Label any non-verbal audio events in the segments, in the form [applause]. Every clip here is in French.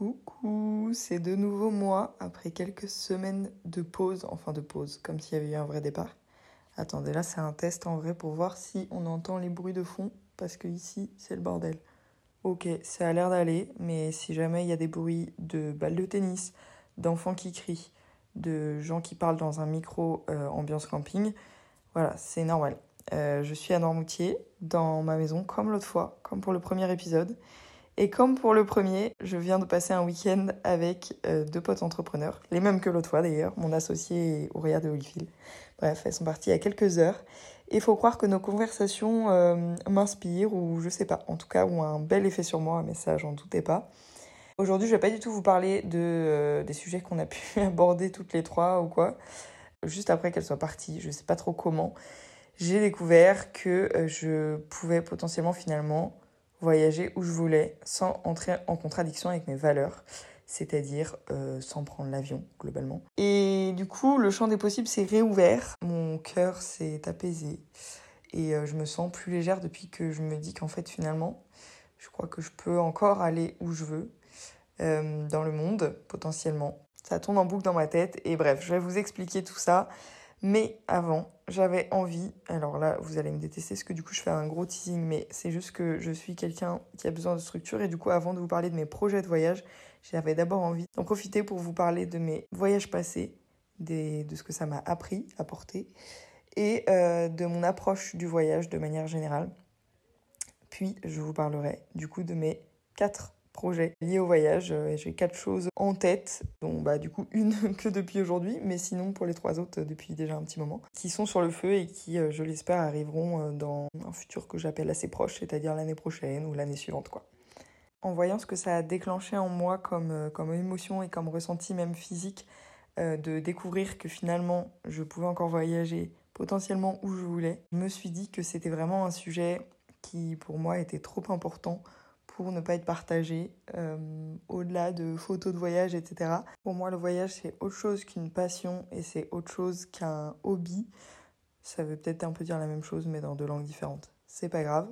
Coucou, c'est de nouveau moi après quelques semaines de pause, enfin de pause, comme s'il y avait eu un vrai départ. Attendez, là c'est un test en vrai pour voir si on entend les bruits de fond, parce que ici c'est le bordel. Ok, ça a l'air d'aller, mais si jamais il y a des bruits de balles de tennis, d'enfants qui crient, de gens qui parlent dans un micro euh, ambiance camping, voilà, c'est normal. Euh, je suis à Normoutier, dans ma maison, comme l'autre fois, comme pour le premier épisode. Et comme pour le premier, je viens de passer un week-end avec euh, deux potes entrepreneurs, les mêmes que l'autre fois d'ailleurs, mon associé et Auréa de Holyfield. Bref, elles sont parties il y a quelques heures. Et il faut croire que nos conversations euh, m'inspirent, ou je sais pas, en tout cas, ont un bel effet sur moi, mais ça, j'en doutais pas. Aujourd'hui, je vais pas du tout vous parler de, euh, des sujets qu'on a pu [laughs] aborder toutes les trois ou quoi. Juste après qu'elles soient parties, je sais pas trop comment, j'ai découvert que je pouvais potentiellement finalement voyager où je voulais sans entrer en contradiction avec mes valeurs, c'est-à-dire euh, sans prendre l'avion globalement. Et du coup, le champ des possibles s'est réouvert, mon cœur s'est apaisé et euh, je me sens plus légère depuis que je me dis qu'en fait finalement, je crois que je peux encore aller où je veux euh, dans le monde potentiellement. Ça tourne en boucle dans ma tête et bref, je vais vous expliquer tout ça. Mais avant, j'avais envie, alors là, vous allez me détester parce que du coup, je fais un gros teasing, mais c'est juste que je suis quelqu'un qui a besoin de structure et du coup, avant de vous parler de mes projets de voyage, j'avais d'abord envie d'en profiter pour vous parler de mes voyages passés, de ce que ça m'a appris, apporté, et euh, de mon approche du voyage de manière générale. Puis, je vous parlerai du coup de mes quatre projets liés au voyage. Euh, j'ai quatre choses en tête, dont bah, du coup une [laughs] que depuis aujourd'hui, mais sinon pour les trois autres depuis déjà un petit moment, qui sont sur le feu et qui, euh, je l'espère, arriveront euh, dans un futur que j'appelle assez proche, c'est-à-dire l'année prochaine ou l'année suivante. quoi. En voyant ce que ça a déclenché en moi comme, comme émotion et comme ressenti même physique, de découvrir que finalement je pouvais encore voyager potentiellement où je voulais, je me suis dit que c'était vraiment un sujet qui pour moi était trop important pour ne pas être partagé, euh, au-delà de photos de voyage, etc. Pour moi, le voyage, c'est autre chose qu'une passion et c'est autre chose qu'un hobby. Ça veut peut-être un peu dire la même chose, mais dans deux langues différentes. C'est pas grave.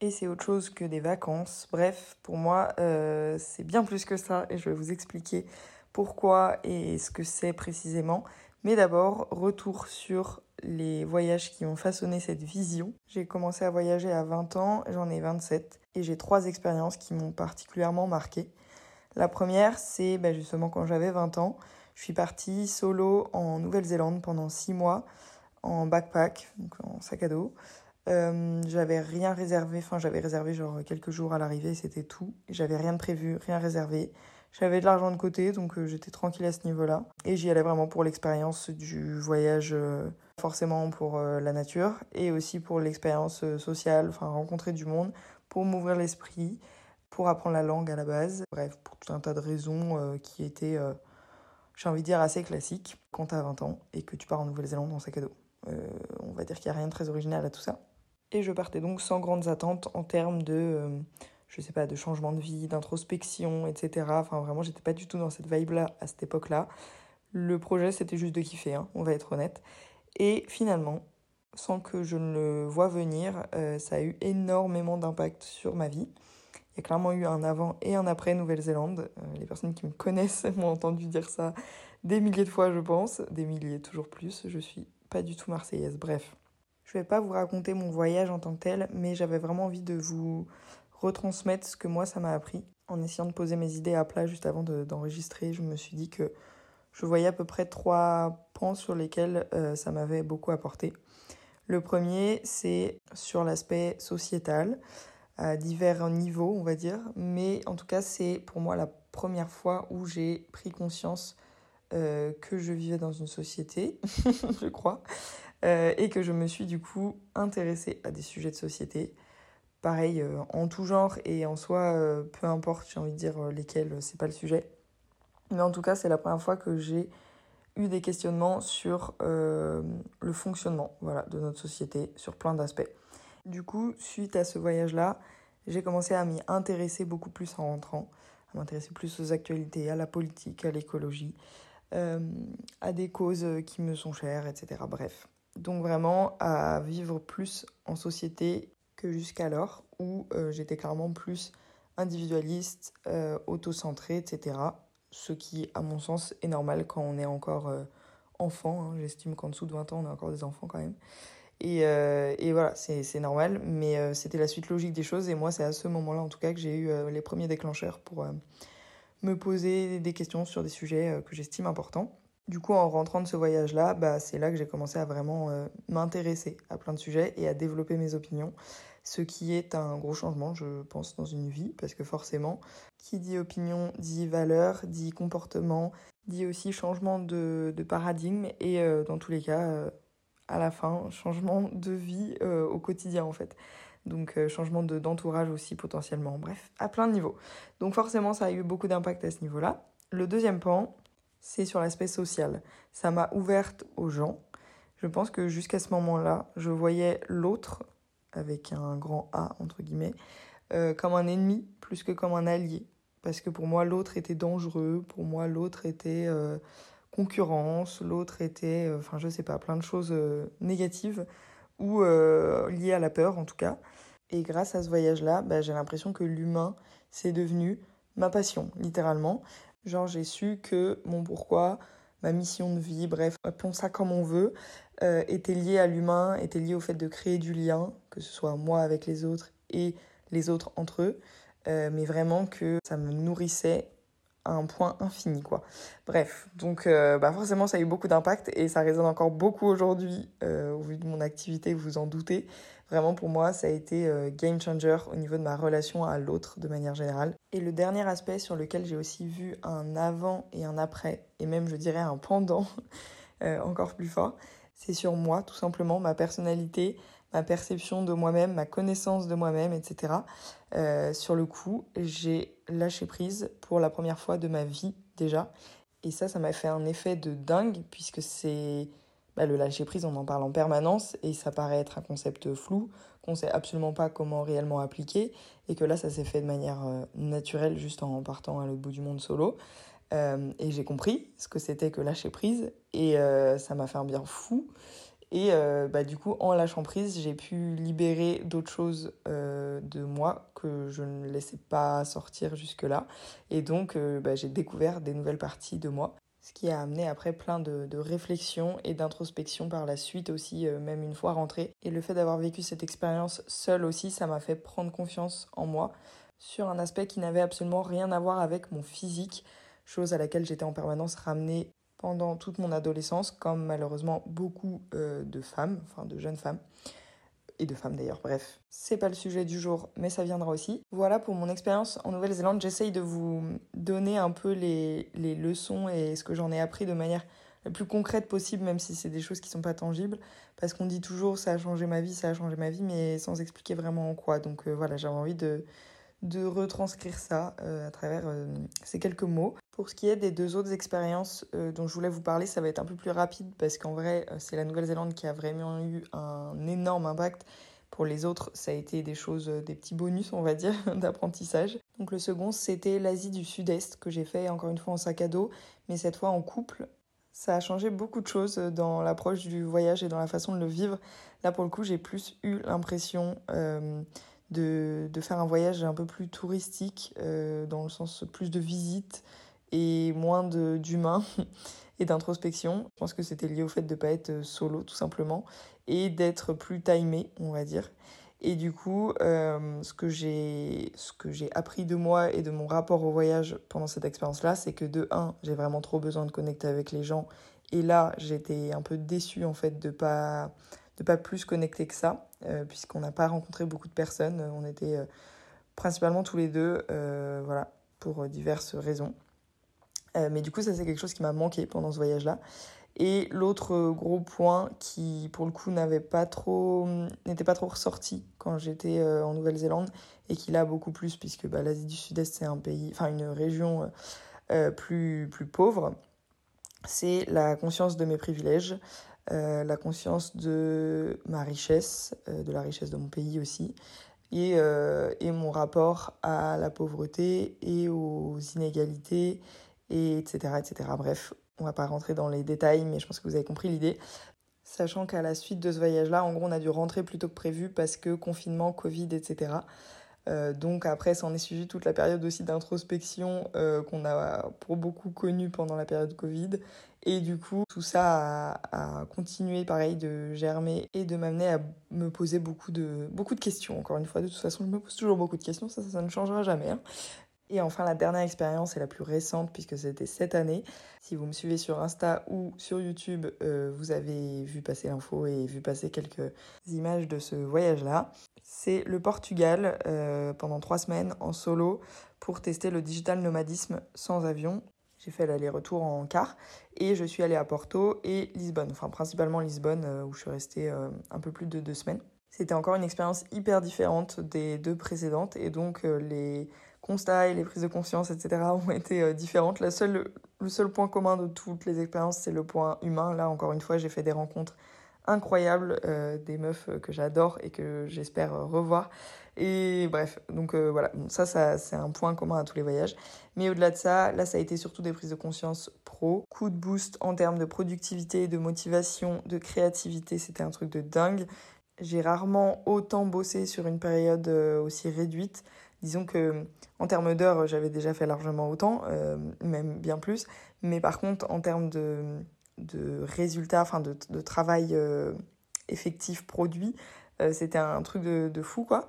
Et c'est autre chose que des vacances. Bref, pour moi, euh, c'est bien plus que ça et je vais vous expliquer pourquoi et ce que c'est précisément. Mais d'abord, retour sur les voyages qui ont façonné cette vision. J'ai commencé à voyager à 20 ans, j'en ai 27, et j'ai trois expériences qui m'ont particulièrement marqué. La première, c'est ben, justement quand j'avais 20 ans, je suis partie solo en Nouvelle-Zélande pendant 6 mois en backpack, donc en sac à dos. Euh, j'avais rien réservé, enfin j'avais réservé genre quelques jours à l'arrivée, c'était tout. J'avais rien de prévu, rien réservé. J'avais de l'argent de côté, donc euh, j'étais tranquille à ce niveau-là. Et j'y allais vraiment pour l'expérience du voyage, euh, forcément pour euh, la nature, et aussi pour l'expérience sociale, enfin rencontrer du monde, pour m'ouvrir l'esprit, pour apprendre la langue à la base. Bref, pour tout un tas de raisons qui étaient, j'ai envie de dire, assez classiques quand t'as 20 ans et que tu pars en Nouvelle-Zélande en sac à dos. on va dire qu'il n'y a rien de très original à tout ça. Et je partais donc sans grandes attentes en termes de je sais pas, de changement de vie, d'introspection, etc. Enfin, vraiment, j'étais pas du tout dans cette vibe-là à cette époque-là. Le projet, c'était juste de kiffer, hein, on va être honnête. Et finalement, sans que je ne le vois venir, euh, ça a eu énormément d'impact sur ma vie. Il y a clairement eu un avant et un après Nouvelle-Zélande. Euh, les personnes qui me connaissent [laughs] m'ont entendu dire ça des milliers de fois, je pense. Des milliers, toujours plus. Je suis pas du tout marseillaise. Bref. Je vais pas vous raconter mon voyage en tant que tel, mais j'avais vraiment envie de vous retransmettre ce que moi ça m'a appris. En essayant de poser mes idées à plat juste avant d'enregistrer, je me suis dit que je voyais à peu près trois points sur lesquels euh, ça m'avait beaucoup apporté. Le premier, c'est sur l'aspect sociétal, à divers niveaux, on va dire, mais en tout cas, c'est pour moi la première fois où j'ai pris conscience euh, que je vivais dans une société, [laughs] je crois, euh, et que je me suis du coup intéressée à des sujets de société, pareil, en tout genre et en soi, peu importe, j'ai envie de dire lesquels, c'est pas le sujet. Mais en tout cas, c'est la première fois que j'ai eu des questionnements sur le fonctionnement voilà, de notre société, sur plein d'aspects. Du coup, suite à ce voyage-là, j'ai commencé à m'y intéresser beaucoup plus en rentrant, à m'intéresser plus aux actualités, à la politique, à l'écologie, à des causes qui me sont chères, etc. Bref. Donc vraiment à vivre plus en société jusqu'alors, où euh, j'étais clairement plus individualiste, euh, autocentré, etc. Ce qui, à mon sens, est normal quand on est encore euh, enfant. Hein. J'estime qu'en dessous de 20 ans, on est encore des enfants quand même. Et, euh, et voilà, c'est normal, mais c'était la suite logique des choses. Et moi, c'est à ce moment-là, en tout cas, que j'ai eu les premiers déclencheurs pour me poser des questions sur des sujets que j'estime importants. Du coup, en rentrant de ce voyage-là, bah, c'est là que j'ai commencé à vraiment m'intéresser à plein de sujets et à développer mes opinions ce qui est un gros changement, je pense, dans une vie, parce que forcément, qui dit opinion dit valeur, dit comportement, dit aussi changement de, paradigme, et euh, dans tous les cas, euh, à la fin, changement de vie euh, au quotidien en fait. Donc changement d'entourage aussi potentiellement, bref, à plein de niveaux. Donc forcément, ça a eu beaucoup d'impact à ce niveau-là. Le deuxième pan, c'est sur l'aspect social. Ça m'a ouverte aux gens. Je pense que jusqu'à ce moment-là, je voyais l'autre avec un grand A entre guillemets, euh, comme un ennemi plus que comme un allié. Parce que pour moi, l'autre était dangereux, pour moi, l'autre était euh, concurrence, l'autre était, euh, enfin, je sais pas, plein de choses négatives ou liées à la peur en tout cas. Et grâce à ce voyage-là, bah, j'ai l'impression que l'humain, c'est devenu ma passion, littéralement. Genre, j'ai su que mon pourquoi, ma mission de vie, bref, appelons ça comme on veut, euh, était lié à l'humain, était lié au fait de créer du lien, que ce soit moi avec les autres et les autres entre eux, euh, mais vraiment que ça me nourrissait à un point infini, quoi. Bref, donc euh, bah forcément ça a eu beaucoup d'impact et ça résonne encore beaucoup aujourd'hui au vu de mon activité, vous en doutez. Vraiment pour moi ça a été game changer au niveau de ma relation à l'autre de manière générale. Et le dernier aspect sur lequel j'ai aussi vu un avant et un après, et même je dirais un pendant [laughs] encore plus fort, c'est sur moi, tout simplement, ma personnalité, ma perception de moi-même, ma connaissance de moi-même, etc. Euh, sur le coup, j'ai lâché prise pour la première fois de ma vie déjà. Et ça, ça m'a fait un effet de dingue, puisque c'est bah, le lâcher prise, on en parle en permanence, et ça paraît être un concept flou, qu'on sait absolument pas comment réellement appliquer, et que là, ça s'est fait de manière euh, naturelle, juste en partant à l'autre bout du monde solo. Euh, et j'ai compris ce que c'était que lâcher prise et euh, ça m'a fait un bien fou. Et bah, du coup, en lâchant prise, j'ai pu libérer d'autres choses de moi que je ne laissais pas sortir jusque-là. Et donc, bah, j'ai découvert des nouvelles parties de moi. Ce qui a amené après plein de, de réflexions et d'introspection par la suite aussi, même une fois rentrée. Et le fait d'avoir vécu cette expérience seule aussi, ça m'a fait prendre confiance en moi sur un aspect qui n'avait absolument rien à voir avec mon physique chose à laquelle j'étais en permanence ramenée pendant toute mon adolescence, comme malheureusement beaucoup euh, de femmes, enfin de jeunes femmes, et de femmes d'ailleurs, bref. C'est pas le sujet du jour, mais ça viendra aussi. Voilà pour mon expérience en Nouvelle-Zélande. J'essaye de vous donner un peu les, leçons et ce que j'en ai appris de manière la plus concrète possible, même si c'est des choses qui sont pas tangibles. Parce qu'on dit toujours ça a changé ma vie, ça a changé ma vie, mais sans expliquer vraiment en quoi. Donc euh, voilà, j'avais envie de, de retranscrire ça euh, à travers euh, ces quelques mots. Pour ce qui est des deux autres expériences euh, dont je voulais vous parler, ça va être un peu plus rapide parce qu'en vrai, c'est la Nouvelle-Zélande qui a vraiment eu un énorme impact. Pour les autres, ça a été des choses, des petits bonus, on va dire, [laughs] d'apprentissage. Donc le second, c'était l'Asie du Sud-Est que j'ai fait encore une fois en sac à dos, mais cette fois en couple. Ça a changé beaucoup de choses dans l'approche du voyage et dans la façon de le vivre. Là, pour le coup, j'ai plus eu l'impression de, de, faire un voyage un peu plus touristique, euh, dans le sens plus de visite et moins d'humain [laughs] et d'introspection. Je pense que c'était lié au fait de ne pas être solo, tout simplement, et d'être plus timé, on va dire. Et du coup, euh, ce que j'ai appris de moi et de mon rapport au voyage pendant cette expérience-là, c'est que de un, j'ai vraiment trop besoin de connecter avec les gens. Et là, j'étais un peu déçue en fait de pas pas plus connecter que ça, euh, puisqu'on n'a pas rencontré beaucoup de personnes. On était euh, principalement tous les deux, euh, voilà, pour diverses raisons. mais du coup, ça c'est quelque chose qui m'a manqué pendant ce voyage-là. Et l'autre gros point qui, pour le coup, n'avait pas trop, n'était pas trop ressorti quand j'étais en Nouvelle-Zélande et qui l'a beaucoup plus, puisque bah, l'Asie du Sud-Est c'est un pays, enfin une région plus plus pauvre, c'est la conscience de mes privilèges. Euh, la conscience de ma richesse, euh, de la richesse de mon pays aussi, et, euh, et, mon rapport à la pauvreté et aux inégalités, et etc., etc. Bref, on va pas rentrer dans les détails, mais je pense que vous avez compris l'idée. Sachant qu'à la suite de ce voyage-là, en gros, on a dû rentrer plus tôt que prévu parce que confinement, Covid, etc. Euh, donc après, ça en est suivi toute la période aussi d'introspection euh, qu'on a pour beaucoup connue pendant la période Covid. Et du coup, tout ça a, continué, pareil, de germer et de m'amener à me poser beaucoup de, questions. Encore une fois, de toute façon, je me pose toujours beaucoup de questions, ça, ça, ne changera jamais. Hein. Et enfin, la dernière expérience et la plus récente, puisque c'était cette année. Si vous me suivez sur Insta ou sur YouTube, euh, vous avez vu passer l'info et vu passer quelques images de ce voyage-là. C'est le Portugal euh, pendant trois semaines en solo pour tester le digital nomadisme sans avion. J'ai fait l'aller-retour en car et je suis allée à Porto et Lisbonne, enfin principalement Lisbonne euh, où je suis restée un peu plus de deux semaines. C'était encore une expérience hyper différente des deux précédentes et donc les constats et les prises de conscience, etc., [laughs] ont été euh, différentes. La seule, le seul point commun de toutes les expériences, c'est le point humain. Là, encore une fois, j'ai fait des rencontres incroyables, euh, des meufs que j'adore et que j'espère revoir. Et bref, donc euh, voilà, ça, ça c'est un point commun à tous les voyages. Mais au-delà de ça, là, ça a été surtout des prises de conscience pro. Coup de boost en termes de productivité, de motivation, de créativité, c'était un truc de dingue. J'ai rarement autant bossé sur une période aussi réduite. Disons que en termes d'heures, j'avais déjà fait largement autant, euh, même bien plus. Mais par contre, en termes de, de résultats, enfin de, de travail euh, effectif produit, euh, c'était un truc de, de, fou, quoi.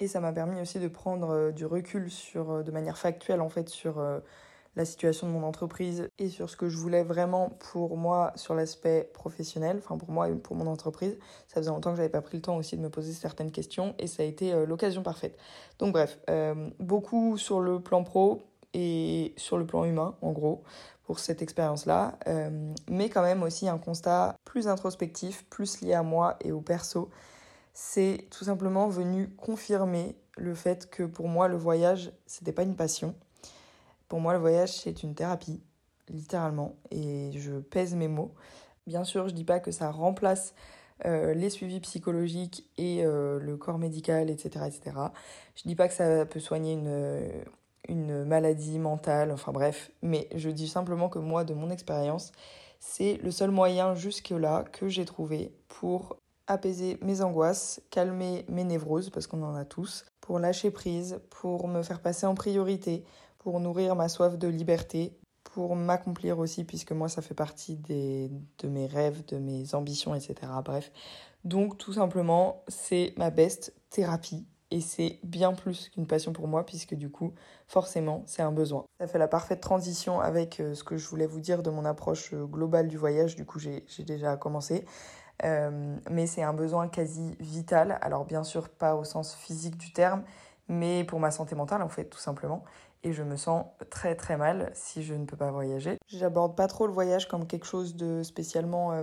Et ça m'a permis aussi de prendre du recul sur, de manière factuelle, en fait, sur la situation de mon entreprise et sur ce que je voulais vraiment pour moi sur l'aspect professionnel, enfin pour moi et pour mon entreprise. Ça faisait longtemps que j'avais pas pris le temps aussi de me poser certaines questions et ça a été euh, l'occasion parfaite. Donc bref, euh, beaucoup sur le plan pro et sur le plan humain en gros pour cette expérience-là, euh, mais quand même aussi un constat plus introspectif, plus lié à moi et au perso. C'est tout simplement venu confirmer le fait que pour moi le voyage c'était pas une passion, pour moi, le voyage, c'est une thérapie, littéralement, et je pèse mes mots. Bien sûr, je dis pas que ça remplace euh, les suivis psychologiques et euh, le corps médical, etc., etc. Je dis pas que ça peut soigner une, une maladie mentale, enfin bref, mais je dis simplement que moi, de mon expérience, c'est le seul moyen jusque-là que j'ai trouvé pour apaiser mes angoisses, calmer mes névroses, parce qu'on en a tous, pour lâcher prise, pour me faire passer en priorité, pour nourrir ma soif de liberté, pour m'accomplir aussi, puisque moi, ça fait partie des, de mes rêves, de mes ambitions, etc. Bref. Donc, tout simplement, c'est ma best thérapie. Et c'est bien plus qu'une passion pour moi, puisque du coup, forcément, c'est un besoin. Ça fait la parfaite transition avec euh, ce que je voulais vous dire de mon approche euh, globale du voyage. Du coup, j'ai déjà commencé. Euh, mais c'est un besoin quasi vital. Alors, bien sûr, pas au sens physique du terme, mais pour ma santé mentale, en fait, tout simplement et je me sens très très mal si je ne peux pas voyager. J'aborde pas trop le voyage comme quelque chose de spécialement, euh,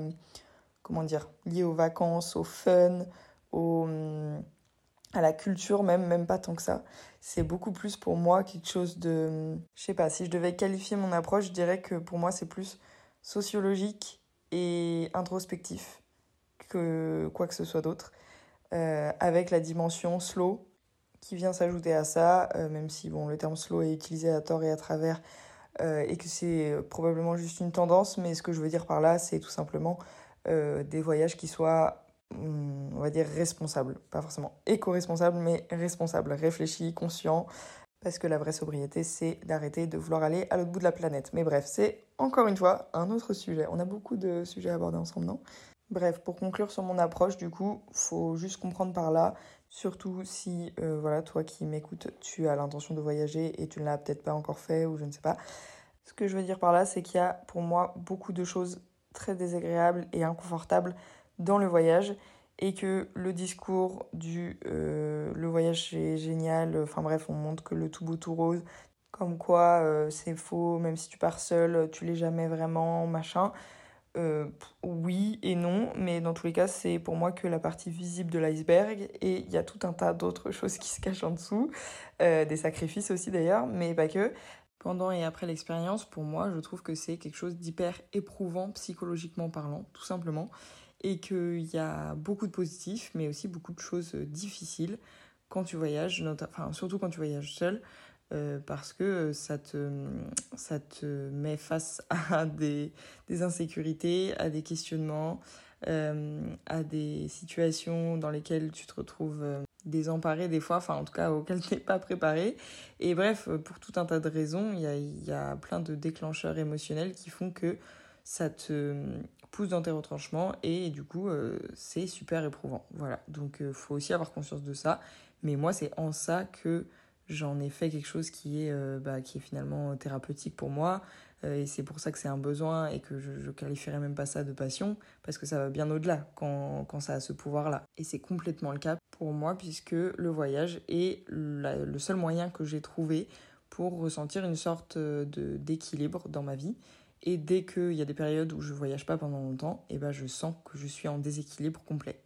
comment dire, lié aux vacances, au fun, au, hum, à la culture même, même pas tant que ça. C'est beaucoup plus pour moi quelque chose de, je sais pas, si je devais qualifier mon approche, je dirais que pour moi c'est plus sociologique et introspectif que quoi que ce soit d'autre, euh, avec la dimension slow qui vient s'ajouter à ça, euh, même si bon, le terme slow est utilisé à tort et à travers euh, et que c'est probablement juste une tendance, mais ce que je veux dire par là, c'est tout simplement euh, des voyages qui soient, hmm, on va dire, responsables. Pas forcément éco-responsables, mais responsables, réfléchis, conscients. Parce que la vraie sobriété, c'est d'arrêter de vouloir aller à l'autre bout de la planète. Mais bref, c'est encore une fois un autre sujet. On a beaucoup de sujets à aborder ensemble, non? Bref, pour conclure sur mon approche, du coup, faut juste comprendre par là Surtout si, euh, voilà, toi qui m'écoutes, tu as l'intention de voyager et tu ne l'as peut-être pas encore fait ou je ne sais pas. Ce que je veux dire par là, c'est qu'il y a pour moi beaucoup de choses très désagréables et inconfortables dans le voyage et que le discours du euh, le voyage c'est génial, enfin bref, on montre que le tout beau tout rose, comme quoi euh, c'est faux, même si tu pars seul, tu l'es jamais vraiment, machin. Euh, oui et non, mais dans tous les cas, c'est pour moi que la partie visible de l'iceberg et il y a tout un tas d'autres [laughs] choses qui se cachent en dessous, euh, des sacrifices aussi d'ailleurs, mais pas que. Pendant et après l'expérience, pour moi, je trouve que c'est quelque chose d'hyper éprouvant psychologiquement parlant, tout simplement, et qu'il y a beaucoup de positifs, mais aussi beaucoup de choses difficiles quand tu voyages, enfin, surtout quand tu voyages seul. Euh, parce que ça te, ça te met face [laughs] à des, des insécurités, à des questionnements, euh, à des situations dans lesquelles tu te retrouves euh, désemparé des fois, enfin en tout cas auquel tu n'es [laughs] pas préparé. Et bref, pour tout un tas de raisons, il y a, y a plein de déclencheurs émotionnels qui font que ça te pousse dans tes retranchements et du coup c'est super éprouvant. Voilà, donc il faut aussi avoir conscience de ça. Mais moi c'est en ça que j'en ai fait quelque chose qui est, bah, qui est finalement thérapeutique pour moi. Euh, et c'est pour ça que c'est un besoin et que je, je qualifierais même pas ça de passion, parce que ça va bien au-delà quand, quand ça a ce pouvoir-là. Et c'est complètement le cas pour moi, puisque le voyage est le seul moyen que j'ai trouvé pour ressentir une sorte d'équilibre dans ma vie. Et dès qu'il y a des périodes où je voyage pas pendant longtemps, et eh ben je sens que je suis en déséquilibre complet.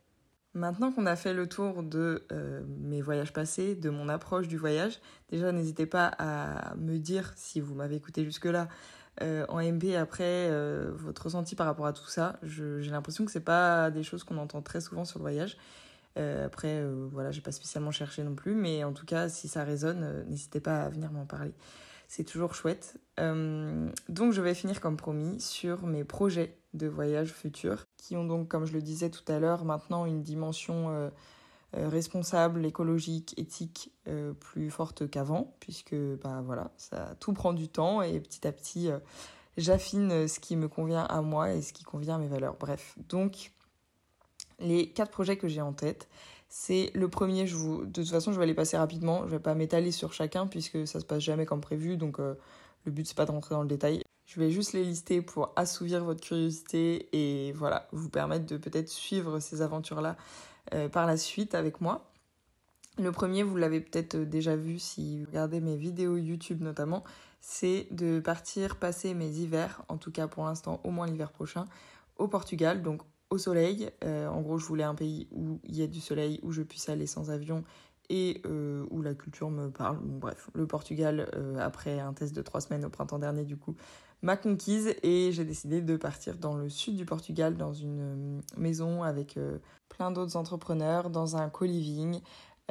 Maintenant qu'on a fait le tour de euh, mes voyages passés, de mon approche du voyage, déjà n'hésitez pas à me dire si vous m'avez écouté jusque-là euh, en MP après euh, votre ressenti par rapport à tout ça. J'ai l'impression que c'est pas des choses qu'on entend très souvent sur le voyage. Après, voilà, j'ai pas spécialement cherché non plus, mais en tout cas, si ça résonne, n'hésitez pas à venir m'en parler. C'est toujours chouette. donc, je vais finir comme promis sur mes projets de voyage futurs, qui ont donc, comme je le disais tout à l'heure, maintenant une dimension euh, responsable, écologique, éthique euh, plus forte qu'avant, puisque bah, voilà, ça tout prend du temps et petit à petit, euh, j'affine ce qui me convient à moi et ce qui convient à mes valeurs. Bref, donc les quatre projets que j'ai en tête, c'est le premier, de toute façon je vais les passer rapidement, je vais pas m'étaler sur chacun puisque ça se passe jamais comme prévu, donc le but c'est pas de rentrer dans le détail. Je vais juste les lister pour assouvir votre curiosité et voilà, vous permettre de peut-être suivre ces aventures-là euh, par la suite avec moi. Le premier, vous l'avez peut-être déjà vu si vous regardez mes vidéos YouTube notamment, c'est de partir passer mes hivers, en tout cas pour l'instant au moins l'hiver prochain, au Portugal, donc au soleil. Euh, en gros, je voulais un pays où il y a du soleil, où je puisse aller sans avion et euh, où la culture me parle. bref, le Portugal, après un test de trois semaines au printemps dernier, du coup, m'a conquise et j'ai décidé de partir dans le sud du Portugal, dans une maison avec plein d'autres entrepreneurs dans un co-living.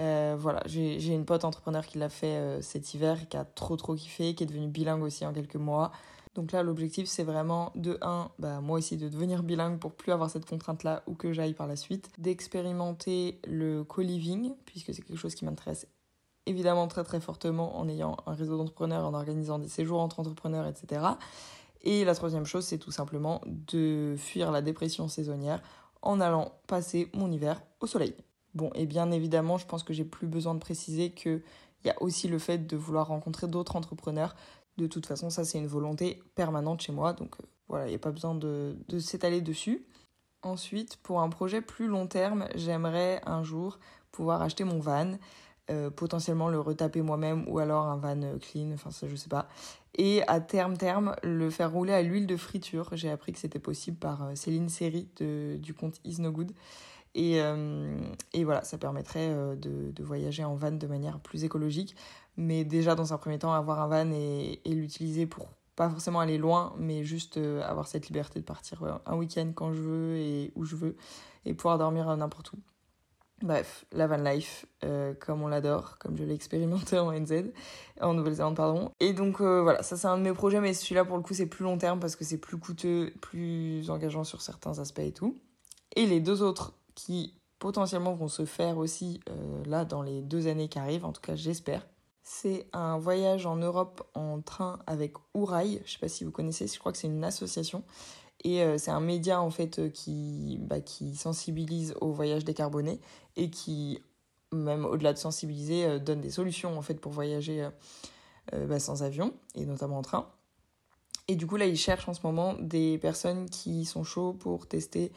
Euh, voilà, j'ai une pote entrepreneur qui l'a fait euh, cet hiver, qui a trop trop kiffé, qui est devenue bilingue aussi en quelques mois. Donc là, l'objectif, c'est vraiment de 1, bah, moi aussi, de devenir bilingue pour plus avoir cette contrainte-là ou que j'aille par la suite, d'expérimenter le co-living, puisque c'est quelque chose qui m'intéresse évidemment très très fortement en ayant un réseau d'entrepreneurs, en organisant des séjours entre entrepreneurs, etc. Et la troisième chose, c'est tout simplement de fuir la dépression saisonnière en allant passer mon hiver au soleil. Bon, et bien évidemment, je pense que j'ai plus besoin de préciser qu'il y a aussi le fait de vouloir rencontrer d'autres entrepreneurs. De toute façon, ça c'est une volonté permanente chez moi, donc euh, voilà, il n'y a pas besoin de, s'étaler dessus. Ensuite, pour un projet plus long terme, j'aimerais un jour pouvoir acheter mon van, euh, potentiellement le retaper moi-même ou alors un van clean, enfin ça je sais pas, et à terme terme le faire rouler à l'huile de friture. J'ai appris que c'était possible par euh, Céline de, du compte Is Good. Et, euh, voilà, ça permettrait euh, de, voyager en van de manière plus écologique. Mais déjà, dans un premier temps, avoir un van et, l'utiliser pour pas forcément aller loin, mais juste avoir cette liberté de partir un week-end quand je veux et où je veux et pouvoir dormir n'importe où. Bref, la van life, euh, comme on l'adore, comme je l'ai expérimenté en NZ, en Nouvelle-Zélande, pardon. Et donc euh, voilà, ça c'est un de mes projets, mais celui-là pour le coup c'est plus long terme parce que c'est plus coûteux, plus engageant sur certains aspects et tout. Et les deux autres qui potentiellement vont se faire aussi euh, là dans les deux années qui arrivent, en tout cas j'espère, c'est un voyage en Europe en train avec Ourail. Je sais pas si vous connaissez, je crois que c'est une association et euh, c'est un média en fait euh, qui, bah, qui sensibilise au voyage décarboné et qui, même au-delà de sensibiliser, euh, donne des solutions en fait pour voyager bah, sans avion et notamment en train. Et du coup là ils cherchent en ce moment des personnes qui sont chauds pour tester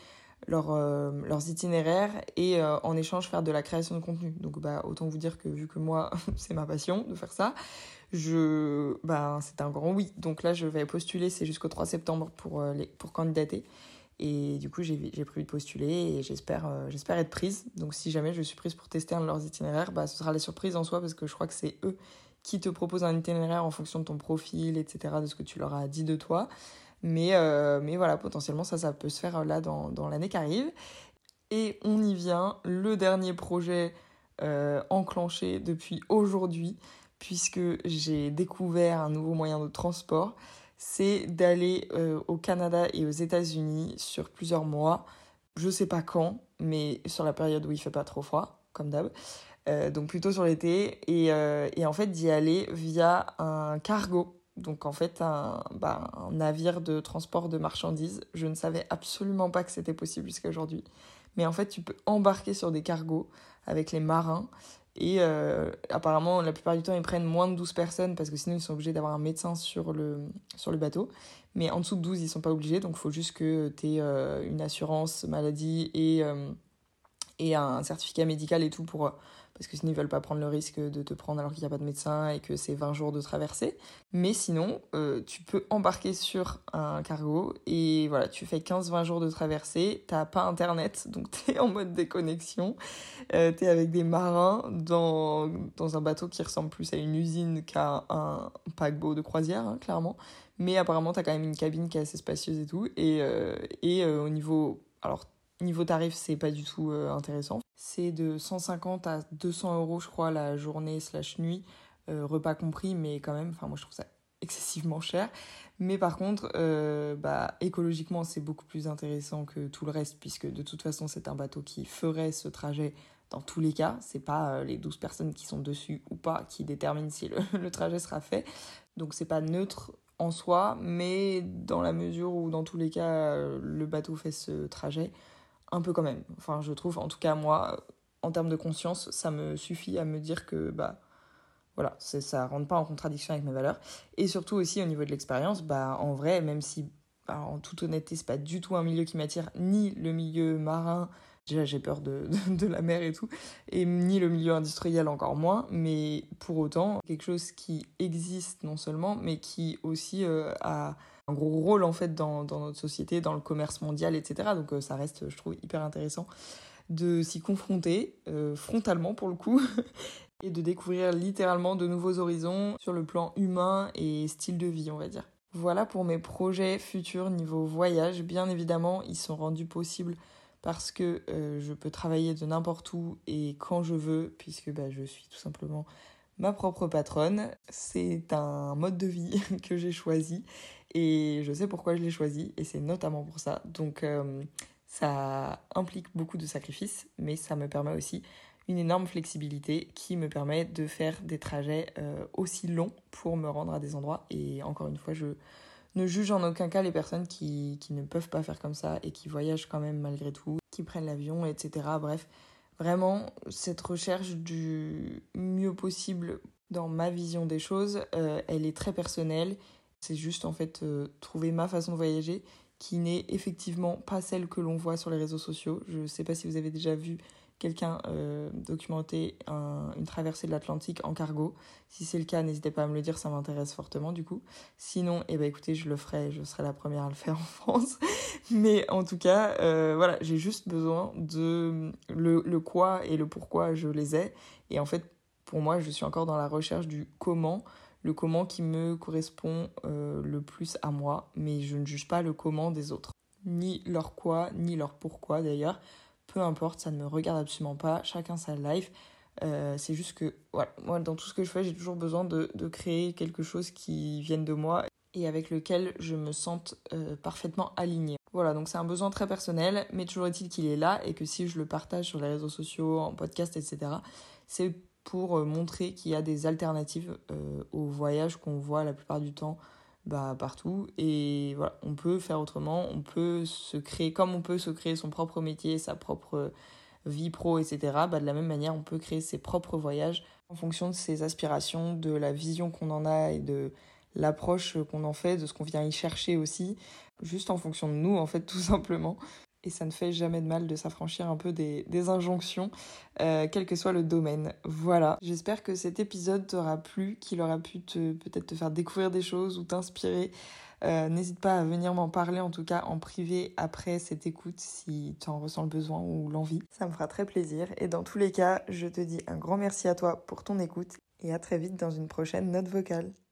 leur, leurs itinéraires et en échange faire de la création de contenu. Donc bah, autant vous dire que vu que moi [laughs] c'est ma passion de faire ça, je, ben, c'est un grand oui. Donc là, je vais postuler, c'est jusqu'au 3 septembre pour, euh, pour candidater. Et du coup, j'ai prévu de postuler et j'espère euh, j'espère être prise. Donc si jamais je suis prise pour tester un de leurs itinéraires, bah, ce sera la surprise en soi parce que je crois que c'est eux qui te proposent un itinéraire en fonction de ton profil, etc., de ce que tu leur as dit de toi. Mais, euh, mais voilà, potentiellement, ça, ça peut se faire là dans, dans l'année qui arrive. Et on y vient, le dernier projet enclenché depuis aujourd'hui puisque j'ai découvert un nouveau moyen de transport, c'est d'aller euh, au Canada et aux États-Unis sur plusieurs mois. Je sais pas quand, mais sur la période où il fait pas trop froid, comme d'hab. donc plutôt sur l'été. Et, et, en fait, d'y aller via un cargo. Donc en fait, un, bah, un, navire de transport de marchandises. Je ne savais absolument pas que c'était possible jusqu'à aujourd'hui. Mais en fait, tu peux embarquer sur des cargos avec les marins. Et euh, apparemment, la plupart du temps, ils prennent moins de 12 personnes parce que sinon, ils sont obligés d'avoir un médecin sur le, bateau. Mais en dessous de 12, ils sont pas obligés. Donc, il faut juste que tu aies euh, une assurance maladie et, euh, et un certificat médical et tout pour parce que sinon ils veulent pas prendre le risque de te prendre alors qu'il n'y a pas de médecin et que c'est 20 jours de traversée. Mais sinon, euh, tu peux embarquer sur un cargo et voilà, tu fais 15-20 jours de traversée, t'as pas internet, donc [laughs] tu es en mode déconnexion, euh, tu es avec des marins dans, dans un bateau qui ressemble plus à une usine qu'à un paquebot de croisière, hein, clairement. Mais apparemment, tu as quand même une cabine qui est assez spacieuse et tout. Et, euh, et au niveau... Alors, Niveau tarif, c'est pas du tout euh, intéressant. C'est de 150 à 200 euros, je crois, la journée slash nuit, euh, repas compris, mais quand même, enfin, moi je trouve ça excessivement cher. Mais par contre, euh, bah, écologiquement, c'est beaucoup plus intéressant que tout le reste, puisque de toute façon, c'est un bateau qui ferait ce trajet dans tous les cas. C'est pas les 12 personnes qui sont dessus ou pas qui déterminent si le, [laughs] le trajet sera fait. Donc c'est pas neutre en soi, mais dans la mesure où dans tous les cas, le bateau fait ce trajet un peu quand même. Enfin, je trouve, en tout cas, moi, en termes de conscience, ça me suffit à me dire que, bah, voilà, ça rentre pas en contradiction avec mes valeurs. Et surtout aussi, au niveau de l'expérience, bah, en vrai, même si, bah, en toute honnêteté, c'est pas du tout un milieu qui m'attire, ni le milieu marin, déjà j'ai peur de, de, la mer et tout, et ni le milieu industriel encore moins, mais pour autant, quelque chose qui existe non seulement, mais qui aussi euh, a un gros rôle en fait dans, notre société, dans le commerce mondial, etc. Donc euh, ça reste, je trouve, hyper intéressant de s'y confronter euh, frontalement pour le coup [laughs] et de découvrir littéralement de nouveaux horizons sur le plan humain et style de vie, on va dire. Voilà pour mes projets futurs niveau voyage. Bien évidemment, ils sont rendus possibles parce que euh, je peux travailler de n'importe où et quand je veux, puisque bah, je suis tout simplement ma propre patronne. C'est un mode de vie [laughs] que j'ai choisi et je sais pourquoi je l'ai choisi et c'est notamment pour ça. Donc euh, ça implique beaucoup de sacrifices, mais ça me permet aussi une énorme flexibilité qui me permet de faire des trajets euh, aussi longs pour me rendre à des endroits. Et encore une fois, je ne juge en aucun cas les personnes qui, qui ne peuvent pas faire comme ça et qui voyagent quand même malgré tout, qui prennent l'avion, etc. Bref, Vraiment, cette recherche du mieux possible dans ma vision des choses, euh, elle est très personnelle. C'est juste en fait euh, trouver ma façon de voyager qui n'est effectivement pas celle que l'on voit sur les réseaux sociaux. Je ne sais pas si vous avez déjà vu quelqu'un euh, une traversée de l'Atlantique en cargo. Si c'est le cas, n'hésitez pas à me le dire, ça m'intéresse fortement du coup. Sinon, eh ben, écoutez, je le ferai, je serai la première à le faire [laughs] en France. Mais en tout cas, euh, voilà, j'ai juste besoin de le, le quoi et le pourquoi je les ai. Et en fait, pour moi, je suis encore dans la recherche du comment le comment qui me correspond euh, le plus à moi, mais je ne juge pas le comment des autres. Ni leur quoi, ni leur pourquoi d'ailleurs peu importe, ça ne me regarde absolument pas, chacun sa life. Euh, c'est juste que, voilà, moi, dans tout ce que je fais, j'ai toujours besoin de, créer quelque chose qui vienne de moi et avec lequel je me sente euh, parfaitement alignée. Voilà, donc c'est un besoin très personnel, mais toujours est-il qu'il est là et que si je le partage sur les réseaux sociaux, en podcast, etc., c'est pour euh, montrer qu'il y a des alternatives au voyage qu'on voit la plupart du temps bah, partout. Et voilà, on peut faire autrement, on peut se créer, comme on peut se créer son propre métier, sa propre vie pro, etc., bah, de la même manière, on peut créer ses propres voyages en fonction de ses aspirations, de la vision qu'on en a et de l'approche qu'on en fait, de ce qu'on vient y chercher aussi, juste en fonction de nous, en fait, [laughs] tout simplement et ça ne fait jamais de mal de s'affranchir un peu des, injonctions, euh, quel que soit le domaine. Voilà, j'espère que cet épisode t'aura plu, qu'il aura pu peut-être te faire découvrir des choses ou t'inspirer. Euh, n'hésite pas à venir m'en parler en tout cas en privé après cette écoute si tu en ressens le besoin ou l'envie. Ça me fera très plaisir et dans tous les cas, je te dis un grand merci à toi pour ton écoute et à très vite dans une prochaine note vocale.